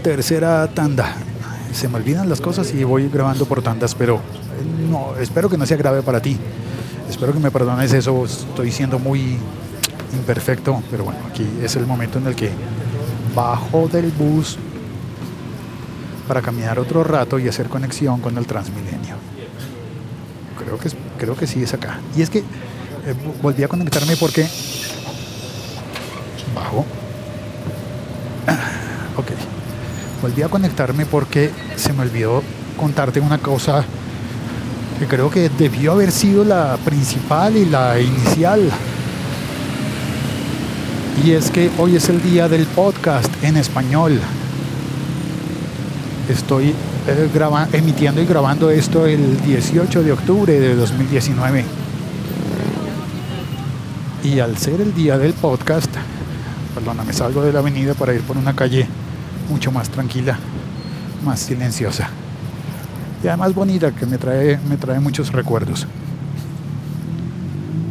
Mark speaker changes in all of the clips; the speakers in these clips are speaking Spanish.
Speaker 1: tercera tanda. Se me olvidan las cosas y voy grabando por tandas, pero no, espero que no sea grave para ti. Espero que me perdones eso, estoy siendo muy imperfecto, pero bueno, aquí es el momento en el que bajo del bus para caminar otro rato y hacer conexión con el Transmilenio. Creo que, creo que sí es acá. Y es que eh, volví a conectarme porque... Bajo. Ok. Volví a conectarme porque se me olvidó contarte una cosa que creo que debió haber sido la principal y la inicial. Y es que hoy es el día del podcast en español. Estoy eh, emitiendo y grabando esto el 18 de octubre de 2019. Y al ser el día del podcast, perdóname, salgo de la avenida para ir por una calle mucho más tranquila, más silenciosa y además bonita que me trae, me trae muchos recuerdos.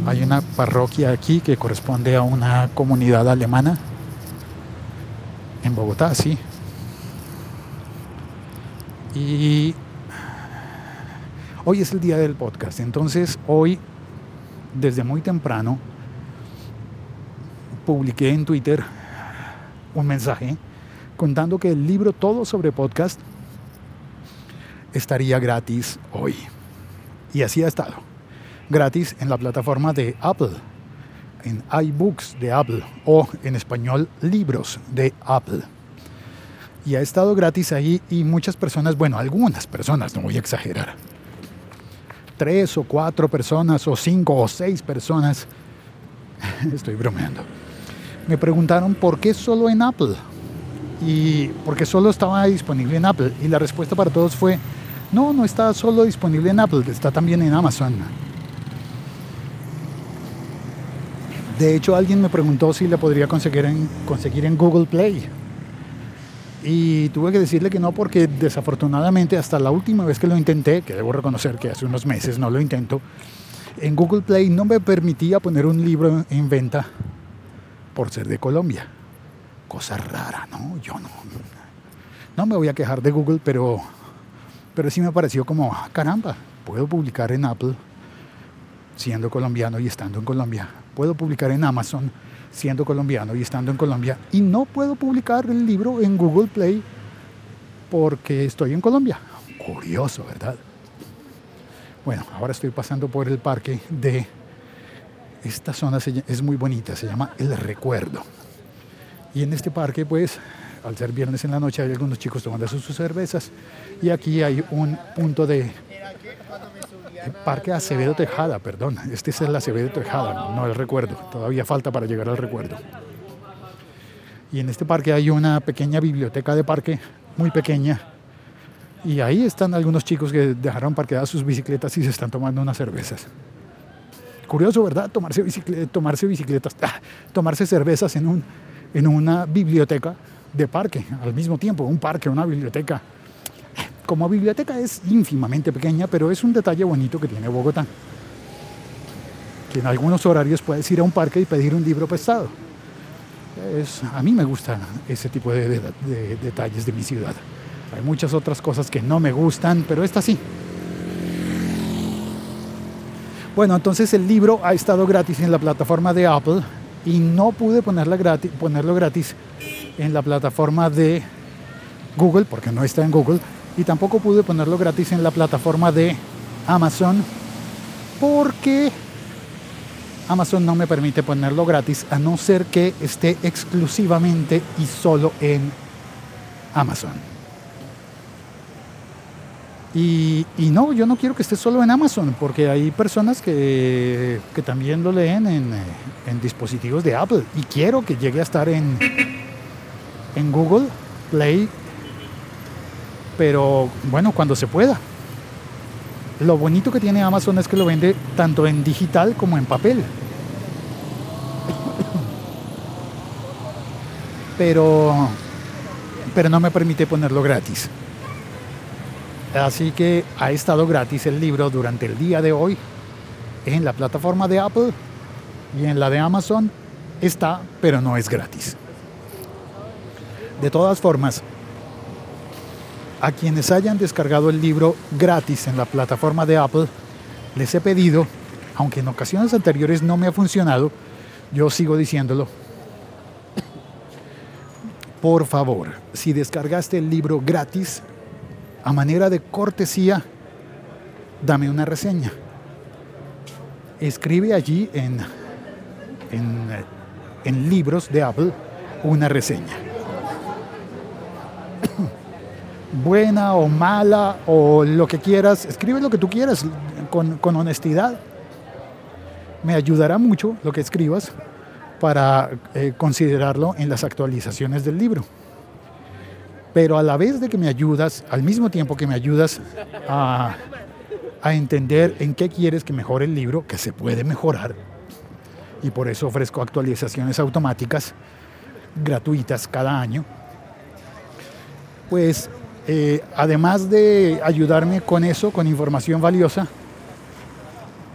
Speaker 1: Hay una parroquia aquí que corresponde a una comunidad alemana en Bogotá, sí. Y hoy es el día del podcast, entonces hoy, desde muy temprano, publiqué en Twitter un mensaje contando que el libro Todo sobre podcast estaría gratis hoy. Y así ha estado. Gratis en la plataforma de Apple, en iBooks de Apple o en español libros de Apple. Y ha estado gratis ahí y muchas personas, bueno, algunas personas, no voy a exagerar, tres o cuatro personas o cinco o seis personas, estoy bromeando, me preguntaron por qué solo en Apple y porque solo estaba disponible en Apple. Y la respuesta para todos fue, no, no está solo disponible en Apple, está también en Amazon. De hecho, alguien me preguntó si la podría conseguir en, conseguir en Google Play. Y tuve que decirle que no porque desafortunadamente hasta la última vez que lo intenté, que debo reconocer que hace unos meses no lo intento, en Google Play no me permitía poner un libro en venta por ser de Colombia. Cosa rara, ¿no? Yo no. No me voy a quejar de Google, pero pero sí me pareció como, ah, caramba, puedo publicar en Apple siendo colombiano y estando en Colombia. Puedo publicar en Amazon siendo colombiano y estando en Colombia. Y no puedo publicar el libro en Google Play porque estoy en Colombia. Curioso, ¿verdad? Bueno, ahora estoy pasando por el parque de... Esta zona es muy bonita, se llama El Recuerdo. Y en este parque, pues, al ser viernes en la noche hay algunos chicos tomando sus, cervezas y aquí hay un punto de Parque Acevedo Tejada, perdón, este es el Acevedo Tejada, no el recuerdo, todavía falta para llegar al recuerdo. Y en este parque hay una pequeña biblioteca de parque, muy pequeña, y ahí están algunos chicos que dejaron parqueadas sus bicicletas y se están tomando unas cervezas. Curioso, ¿verdad? Tomarse, tomarse bicicletas, ah, tomarse cervezas en, un, en una biblioteca de parque al mismo tiempo, un parque, una biblioteca. Como biblioteca es ínfimamente pequeña, pero es un detalle bonito que tiene Bogotá. Que en algunos horarios puedes ir a un parque y pedir un libro prestado. Es, a mí me gusta ese tipo de, detalles de mi ciudad. Hay muchas otras cosas que no me gustan, pero esta sí. Bueno, entonces el libro ha estado gratis en la plataforma de Apple y no pude ponerla gratis, ponerlo gratis en la plataforma de Google, porque no está en Google, y tampoco pude ponerlo gratis en la plataforma de Amazon, porque Amazon no me permite ponerlo gratis a no ser que esté exclusivamente y solo en Amazon. Y, no, yo no quiero que esté solo en Amazon, porque hay personas que, que también lo leen en, en dispositivos de Apple y quiero que llegue a estar en, en Google Play, pero bueno, cuando se pueda. Lo bonito que tiene Amazon es que lo vende tanto en digital como en papel. Pero, pero no me permite ponerlo gratis. Así que ha estado gratis el libro durante el día de hoy en la plataforma de Apple y en la de Amazon está, pero no es gratis. De todas formas, a quienes hayan descargado el libro gratis en la plataforma de Apple, les he pedido, aunque en ocasiones anteriores no me ha funcionado, yo sigo diciéndolo, por favor, si descargaste el libro gratis, a manera de cortesía, dame una reseña. Escribe allí en, en, libros de Apple una reseña. Buena o mala o lo que quieras, escribe lo que tú quieras con, con honestidad. Me ayudará mucho lo que escribas para eh, considerarlo en las actualizaciones del libro. Pero a la vez de que me ayudas, al mismo tiempo que me ayudas a, entender en qué quieres que mejore el libro, que se puede mejorar, y por eso ofrezco actualizaciones automáticas gratuitas cada año, pues eh, además de ayudarme con eso, con información valiosa,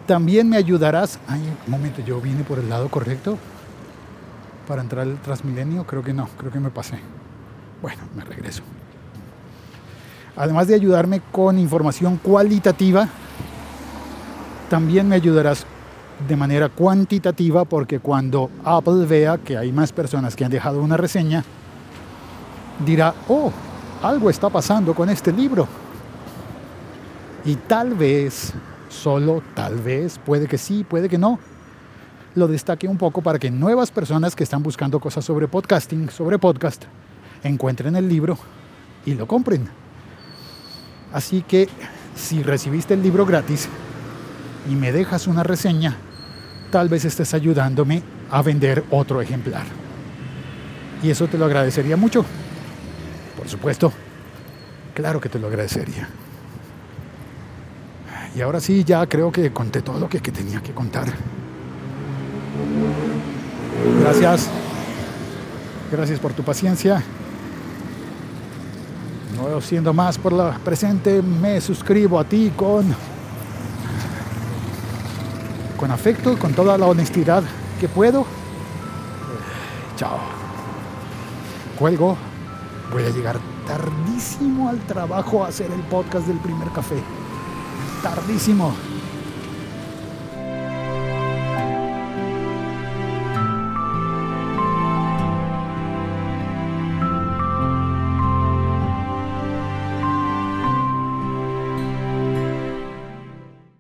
Speaker 1: también me ayudarás. Ay, un momento, yo vine por el lado correcto para entrar al Transmilenio? Creo que no, creo que me pasé. Bueno, me regreso. Además de ayudarme con información cualitativa, también me ayudarás de manera cuantitativa porque cuando Apple vea que hay más personas que han dejado una reseña, dirá, oh, algo está pasando con este libro. Y tal vez, solo tal vez, puede que sí, puede que no, lo destaque un poco para que nuevas personas que están buscando cosas sobre podcasting, sobre podcast, encuentren el libro y lo compren. Así que si recibiste el libro gratis y me dejas una reseña, tal vez estés ayudándome a vender otro ejemplar. Y eso te lo agradecería mucho. Por supuesto, claro que te lo agradecería. Y ahora sí, ya creo que conté todo lo que, tenía que contar. Gracias. Gracias por tu paciencia. No siendo más por la presente, me suscribo a ti con con afecto, con toda la honestidad que puedo. Chao. Cuelgo. Voy a llegar tardísimo al trabajo a hacer el podcast del primer café. Tardísimo.